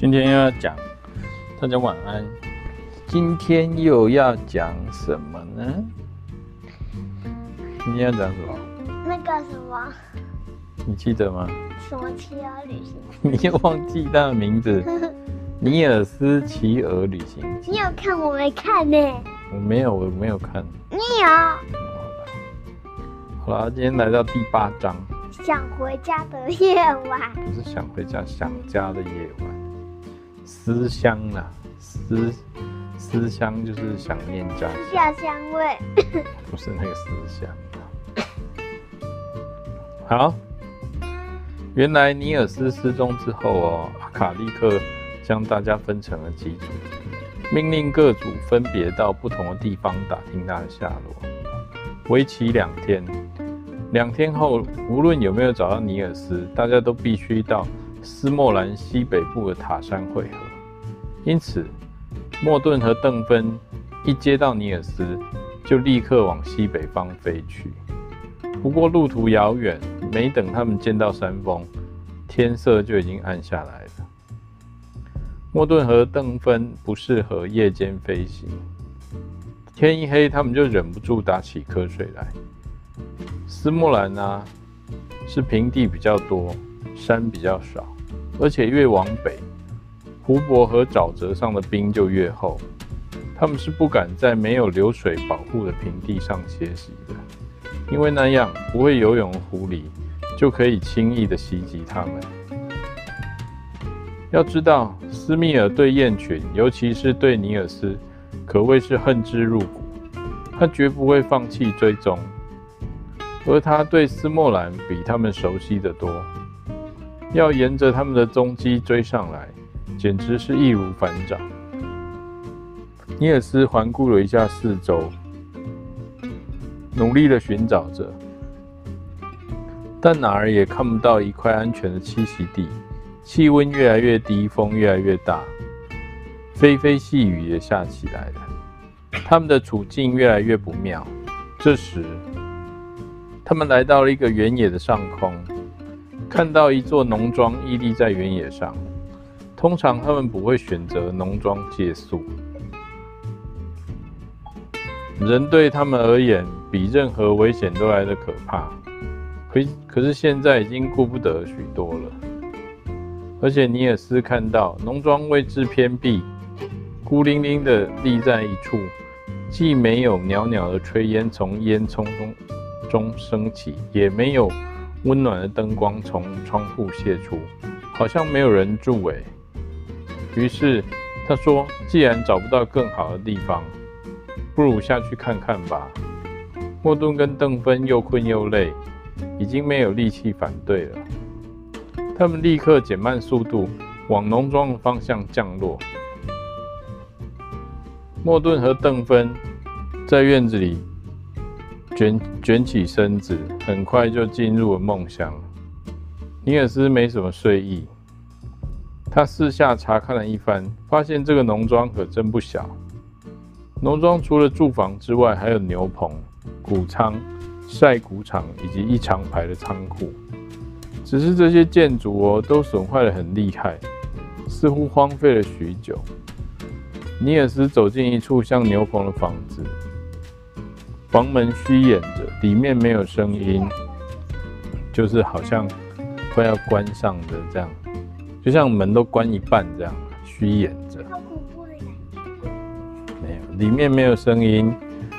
今天又要讲，大家晚安。今天又要讲什么呢？今天要讲什么？那个什么？你记得吗？什么企鹅旅行？你又忘记他的名字？尼尔斯企鹅旅行。你有看？我没看呢。我没有，我没有看。你有？好了，今天来到第八章。想回家的夜晚。不是想回家，想家的夜晚。思乡啊，思思乡就是想念家乡。味。不是那个思乡。好，原来尼尔斯失踪之后哦，阿卡立刻将大家分成了几组，命令各组分别到不同的地方打听他的下落，为期两天。两天后，无论有没有找到尼尔斯，大家都必须到斯莫兰西北部的塔山会合。因此，莫顿和邓芬一接到尼尔斯，就立刻往西北方飞去。不过路途遥远，没等他们见到山峰，天色就已经暗下来了。莫顿和邓芬不适合夜间飞行，天一黑，他们就忍不住打起瞌睡来。斯莫兰啊，是平地比较多，山比较少，而且越往北，湖泊和沼泽上的冰就越厚。他们是不敢在没有流水保护的平地上歇息的，因为那样不会游泳的狐狸就可以轻易的袭击他们。要知道，斯密尔对雁群，尤其是对尼尔斯，可谓是恨之入骨，他绝不会放弃追踪。而他对斯莫兰比他们熟悉的多，要沿着他们的踪迹追上来，简直是易如反掌。尼尔斯环顾了一下四周，努力的寻找着，但哪儿也看不到一块安全的栖息地。气温越来越低，风越来越大，霏霏细雨也下起来了。他们的处境越来越不妙。这时，他们来到了一个原野的上空，看到一座农庄屹立在原野上。通常他们不会选择农庄借宿，人对他们而言比任何危险都来得可怕。可可是现在已经顾不得许多了，而且尼尔斯看到农庄位置偏僻，孤零零地立在一处，既没有袅袅的炊烟从烟囱中。中升起，也没有温暖的灯光从窗户泄出，好像没有人住诶。于是他说：“既然找不到更好的地方，不如下去看看吧。”莫顿跟邓芬又困又累，已经没有力气反对了。他们立刻减慢速度，往农庄的方向降落。莫顿和邓芬在院子里。卷卷起身子，很快就进入了梦乡。尼尔斯没什么睡意，他四下查看了一番，发现这个农庄可真不小。农庄除了住房之外，还有牛棚、谷仓、晒谷场以及一长排的仓库。只是这些建筑哦，都损坏得很厉害，似乎荒废了许久。尼尔斯走进一处像牛棚的房子。房门虚掩着，里面没有声音，就是好像快要关上的这样，就像门都关一半这样，虚掩着。好恐怖的感觉。没有，里面没有声音，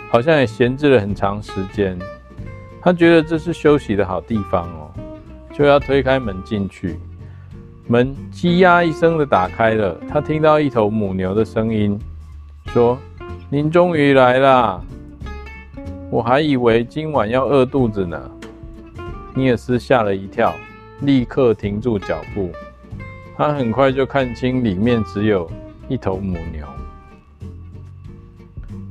好像也闲置了很长时间。他觉得这是休息的好地方哦，就要推开门进去。门吱呀一声的打开了，他听到一头母牛的声音，说：“您终于来啦。”我还以为今晚要饿肚子呢。尼尔斯吓了一跳，立刻停住脚步。他很快就看清里面只有一头母牛，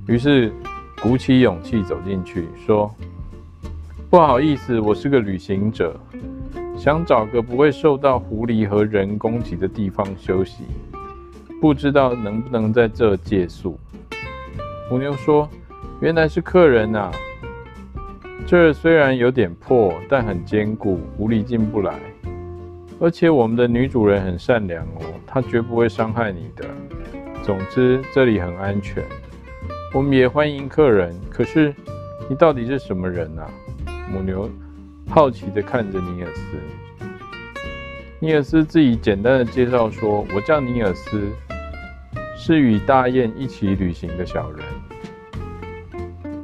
于是鼓起勇气走进去，说：“不好意思，我是个旅行者，想找个不会受到狐狸和人攻击的地方休息，不知道能不能在这借宿。”母牛说。原来是客人呐！这虽然有点破，但很坚固，狐狸进不来。而且我们的女主人很善良哦，她绝不会伤害你的。总之，这里很安全，我们也欢迎客人。可是，你到底是什么人啊？母牛好奇地看着尼尔斯。尼尔斯自己简单的介绍说：“我叫尼尔斯，是与大雁一起旅行的小人。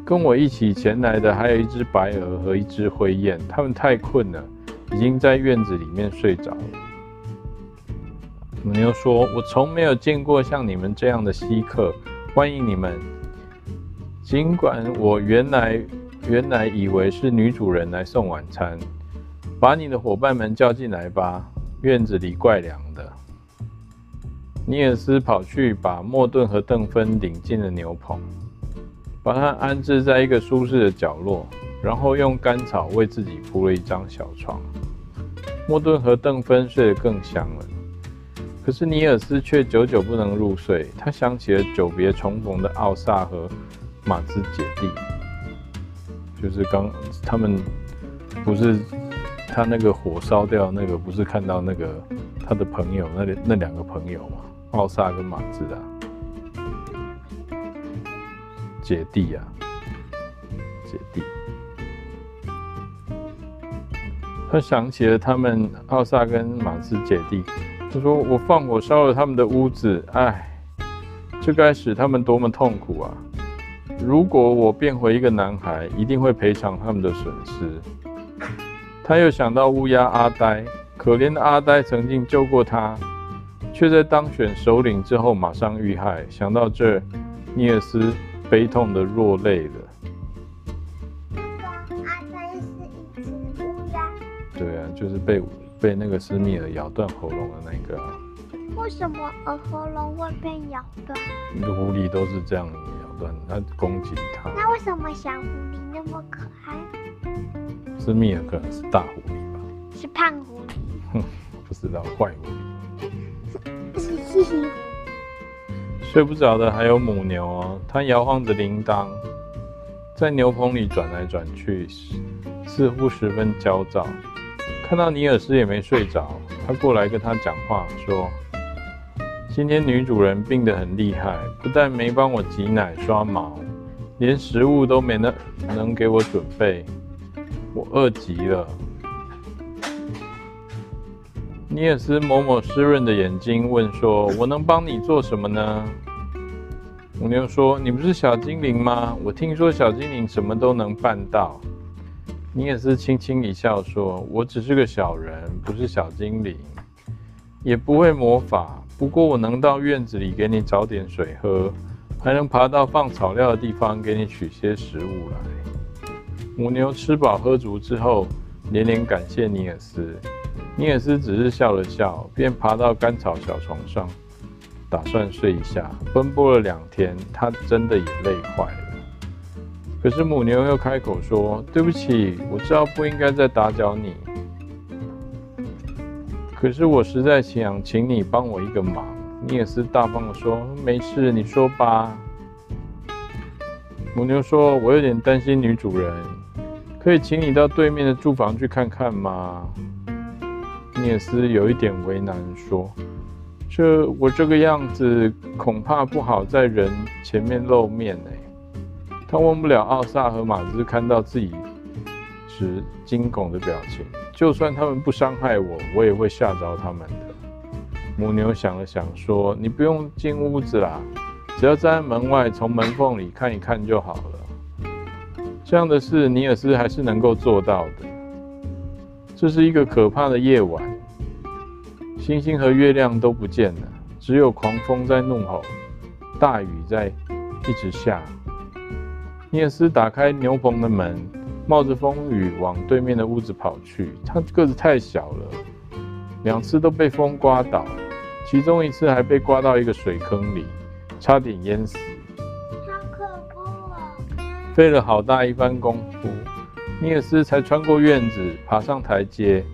跟我一起前来的还有一只白鹅和一只灰雁，他们太困了，已经在院子里面睡着了。”母牛说：“我从没有见过像你们这样的稀客，欢迎你们。尽管我原来原来以为是女主人来送晚餐，把你的伙伴们叫进来吧。院子里怪凉的。”尼尔斯跑去把莫顿和邓芬领进了牛棚，把他安置在一个舒适的角落，然后用干草为自己铺了一张小床。莫顿和邓芬睡得更香了。可是尼尔斯却久久不能入睡，他想起了久别重逢的奥萨和马兹姐弟，就是刚他们不是他那个火烧掉那个，不是看到那个他的朋友那里那两个朋友嘛，奥萨跟马兹啊，姐弟啊，姐弟，他想起了他们奥萨跟马斯姐弟。他说：“我放火烧了他们的屋子，唉，这该使他们多么痛苦啊！如果我变回一个男孩，一定会赔偿他们的损失。”他又想到乌鸦阿呆，可怜的阿呆曾经救过他，却在当选首领之后马上遇害。想到这，尼尔斯悲痛地落泪了。被。被那个斯密尔咬断喉咙的那个、啊，为什么耳喉咙会被咬断？狐狸都是这样咬断，它攻击它。那为什么小狐狸那么可爱？斯密尔可能是大狐狸吧？是胖狐狸？哼，不知道，坏狐狸。睡不着的还有母牛哦，它摇晃着铃铛，在牛棚里转来转去，似乎十分焦躁。看到尼尔斯也没睡着，他过来跟他讲话说：“今天女主人病得很厉害，不但没帮我挤奶刷毛，连食物都没能能给我准备，我饿极了。”尼尔斯抹抹湿润的眼睛，问说：“我能帮你做什么呢？”母牛说：“你不是小精灵吗？我听说小精灵什么都能办到。”尼尔斯轻轻一笑，说：“我只是个小人，不是小精灵，也不会魔法。不过我能到院子里给你找点水喝，还能爬到放草料的地方给你取些食物来。”母牛吃饱喝足之后，连连感谢尼尔斯。尼尔斯只是笑了笑，便爬到干草小床上，打算睡一下。奔波了两天，他真的也累坏了。可是母牛又开口说：“对不起，我知道不应该再打搅你。可是我实在想请你帮我一个忙。”尼尔斯大方地说：“没事，你说吧。”母牛说：“我有点担心女主人，可以请你到对面的住房去看看吗？”尼尔斯有一点为难，说：“这我这个样子恐怕不好在人前面露面呢。”他忘不了奥萨和马兹看到自己时惊恐的表情，就算他们不伤害我，我也会吓着他们的。母牛想了想说：“你不用进屋子啦，只要站在门外，从门缝里看一看就好了。”这样的事，尼尔斯还是能够做到的。这是一个可怕的夜晚，星星和月亮都不见了，只有狂风在怒吼，大雨在一直下。尼尔斯打开牛棚的门，冒着风雨往对面的屋子跑去。他个子太小了，两次都被风刮倒，其中一次还被刮到一个水坑里，差点淹死。好可怖啊！费了好大一番功夫，尼尔斯才穿过院子，爬上台阶，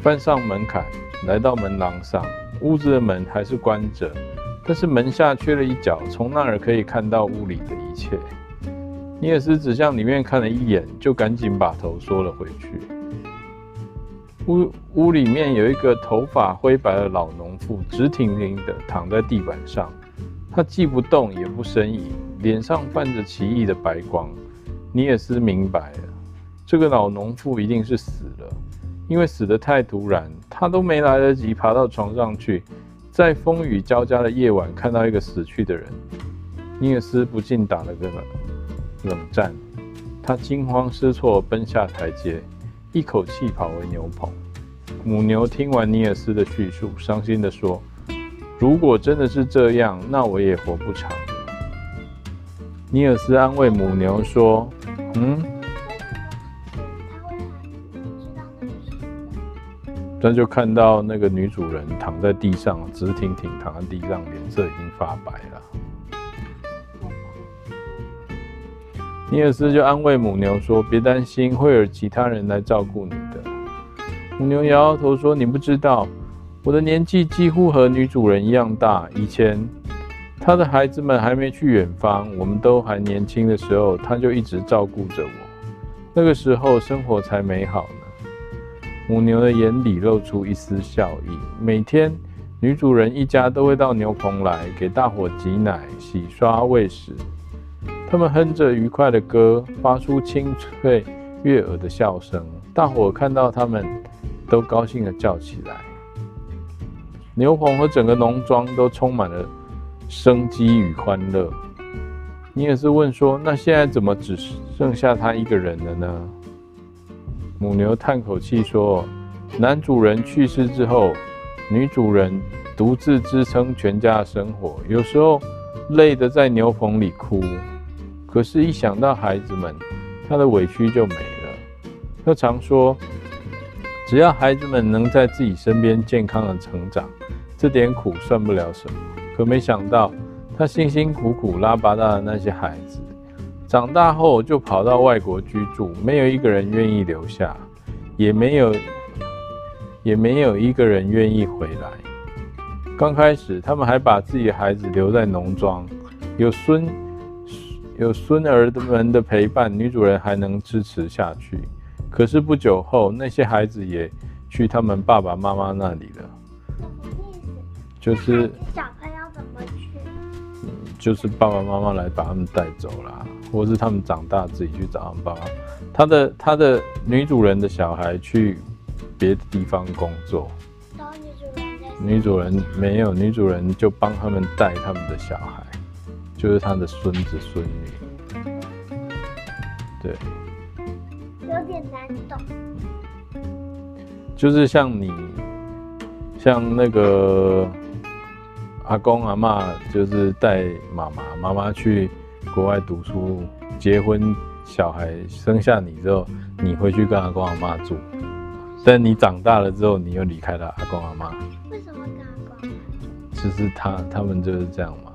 翻上门槛，来到门廊上。屋子的门还是关着，但是门下缺了一角，从那儿可以看到屋里的一切。尼尔斯只向里面看了一眼，就赶紧把头缩了回去。屋屋里面有一个头发灰白的老农妇，直挺挺的躺在地板上。她既不动也不呻吟，脸上泛着奇异的白光。尼尔斯明白了，这个老农妇一定是死了，因为死得太突然，她都没来得及爬到床上去，在风雨交加的夜晚看到一个死去的人，尼尔斯不禁打了个冷冷战。他惊慌失措奔下台阶。一口气跑回牛棚，母牛听完尼尔斯的叙述，伤心地说：“如果真的是这样，那我也活不长。”尼尔斯安慰母牛说：“嗯，他就看到那个女主人躺在地上，直挺挺躺在地上，脸色已经发白了。”尼尔斯就安慰母牛说：“别担心，会有其他人来照顾你的。”母牛摇摇头说：“你不知道，我的年纪几乎和女主人一样大。以前，她的孩子们还没去远方，我们都还年轻的时候，她就一直照顾着我。那个时候，生活才美好呢。”母牛的眼里露出一丝笑意。每天，女主人一家都会到牛棚来，给大伙挤奶、洗刷、喂食。他们哼着愉快的歌，发出清脆悦耳的笑声。大伙看到他们，都高兴地叫起来。牛棚和整个农庄都充满了生机与欢乐。尼尔斯问说：“那现在怎么只剩下他一个人了呢？”母牛叹口气说：“男主人去世之后，女主人独自支撑全家的生活，有时候累得在牛棚里哭。”可是，一想到孩子们，他的委屈就没了。他常说，只要孩子们能在自己身边健康的成长，这点苦算不了什么。可没想到，他辛辛苦苦拉拔大的那些孩子，长大后就跑到外国居住，没有一个人愿意留下，也没有，也没有一个人愿意回来。刚开始，他们还把自己的孩子留在农庄，有孙。有孙儿们的陪伴，女主人还能支持下去。可是不久后，那些孩子也去他们爸爸妈妈那里了。就是小朋友怎么去？嗯，就是爸爸妈妈来把他们带走了，或是他们长大自己去找他们爸爸。他的他的女主人的小孩去别的地方工作。女主人没有，女主人就帮他们带他们的小孩。就是他的孙子孙女，对，有点难懂。就是像你，像那个阿公阿嬷，就是带妈妈，妈妈去国外读书、结婚、小孩生下你之后，你回去跟阿公阿妈住。但你长大了之后，你又离开了阿公阿妈。为什么跟阿公？就是他他们就是这样嘛。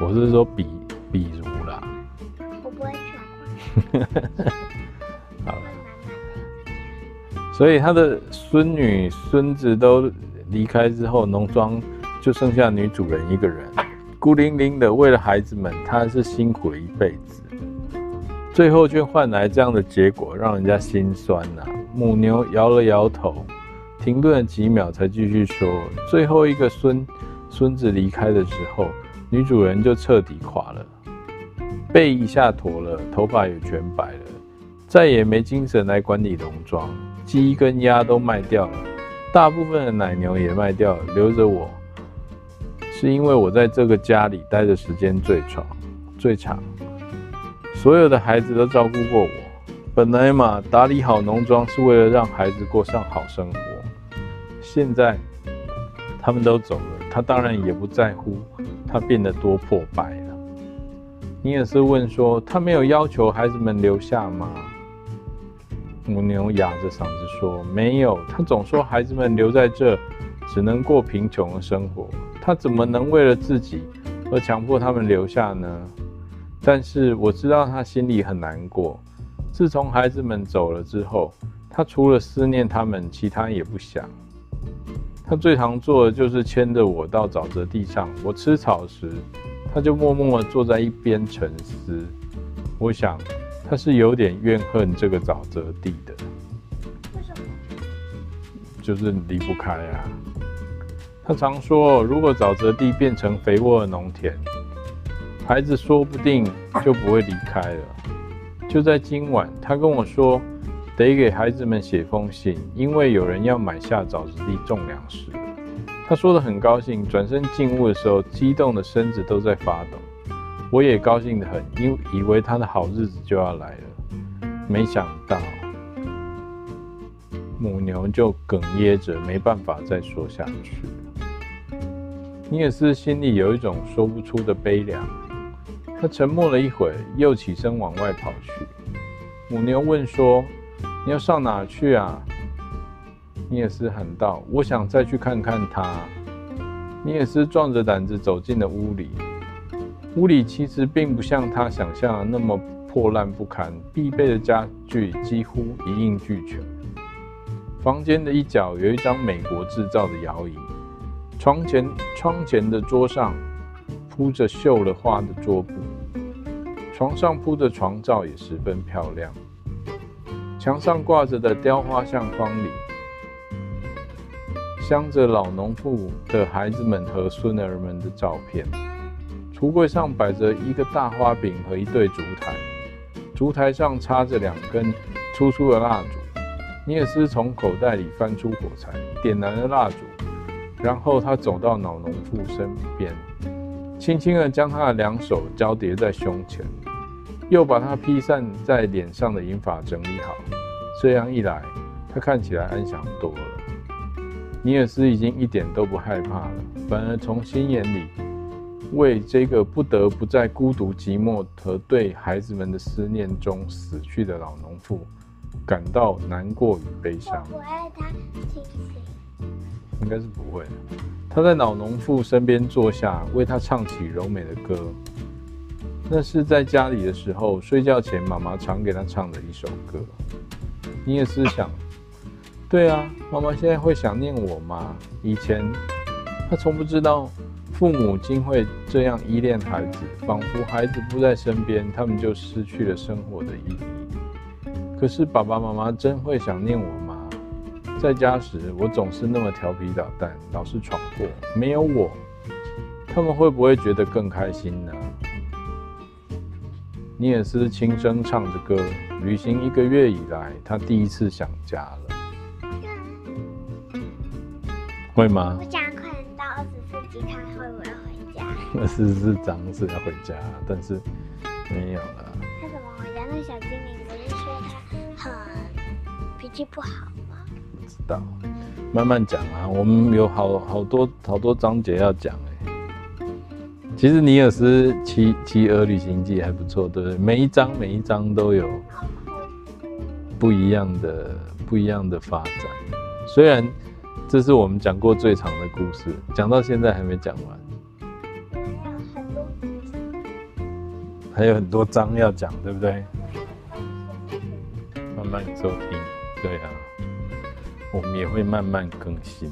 我是说比比如啦，我不会去。好了，所以他的孙女孙子都离开之后，农庄就剩下女主人一个人，孤零零的。为了孩子们，她是辛苦了一辈子，最后却换来这样的结果，让人家心酸呐、啊。母牛摇了摇头，停顿了几秒，才继续说：最后一个孙孙子离开的时候。女主人就彻底垮了，背一下驼了，头发也全白了，再也没精神来管理农庄，鸡跟鸭都卖掉了，大部分的奶牛也卖掉了，留着我，是因为我在这个家里待的时间最长，最长，所有的孩子都照顾过我。本来嘛，打理好农庄是为了让孩子过上好生活，现在他们都走了，他当然也不在乎。他变得多破败了。尼尔斯问说：“他没有要求孩子们留下吗？”母牛哑着嗓子说：“没有。他总说孩子们留在这，只能过贫穷的生活。他怎么能为了自己而强迫他们留下呢？但是我知道他心里很难过。自从孩子们走了之后，他除了思念他们，其他也不想。”他最常做的就是牵着我到沼泽地上，我吃草时，他就默默地坐在一边沉思。我想，他是有点怨恨这个沼泽地的。为什么？就是离不开啊。他常说，如果沼泽地变成肥沃的农田，孩子说不定就不会离开了。就在今晚，他跟我说，得给孩子们写封信，因为有人要买下沼泽地种粮食。他说得很高兴，转身进屋的时候，激动的身子都在发抖。我也高兴得很，因以为他的好日子就要来了。没想到，母牛就哽咽着，没办法再说下去。尼尔斯心里有一种说不出的悲凉。他沉默了一会，又起身往外跑去。母牛问说：“你要上哪去啊？”尼尔斯喊道：“我想再去看看他。”尼尔斯壮着胆子走进了屋里。屋里其实并不像他想象的那么破烂不堪，必备的家具几乎一应俱全。房间的一角有一张美国制造的摇椅，床前窗前的桌上铺着绣了花的桌布，床上铺的床罩也十分漂亮。墙上挂着的雕花相框里。镶着老农妇的孩子们和孙儿们的照片。橱柜上摆着一个大花饼和一对烛台，烛台上插着两根粗粗的蜡烛。尼尔斯从口袋里翻出火柴，点燃了蜡烛，然后他走到老农妇身边，轻轻地将她的两手交叠在胸前，又把她披散在脸上的银发整理好。这样一来，他看起来安详多了。尼尔斯已经一点都不害怕了，反而从心眼里为这个不得不在孤独寂寞和对孩子们的思念中死去的老农妇感到难过与悲伤。不爱他，清醒。应该是不会。他在老农妇身边坐下，为她唱起柔美的歌。那是在家里的时候，睡觉前妈妈常给他唱的一首歌。你也是想。对啊，妈妈现在会想念我吗？以前，她从不知道父母竟会这样依恋孩子，仿佛孩子不在身边，他们就失去了生活的意义。可是爸爸妈妈真会想念我吗？在家时，我总是那么调皮捣蛋，老是闯祸。没有我，他们会不会觉得更开心呢？尼尔斯轻声唱着歌，旅行一个月以来，他第一次想家了。会吗？我想快点到二十四集，他会不会回家？二十四章是要回家，但是没有了。他怎么回家？那小精灵不是说他很脾气不好吗？不知道，慢慢讲啊。我们有好好多好多章节要讲哎。其实尼尔斯骑骑鹅旅行记还不错，对不对？每一章每一章都有不一样的不一样的发展，虽然。这是我们讲过最长的故事，讲到现在还没讲完，还有很多章要讲，对不对？慢慢收听，对啊，我们也会慢慢更新。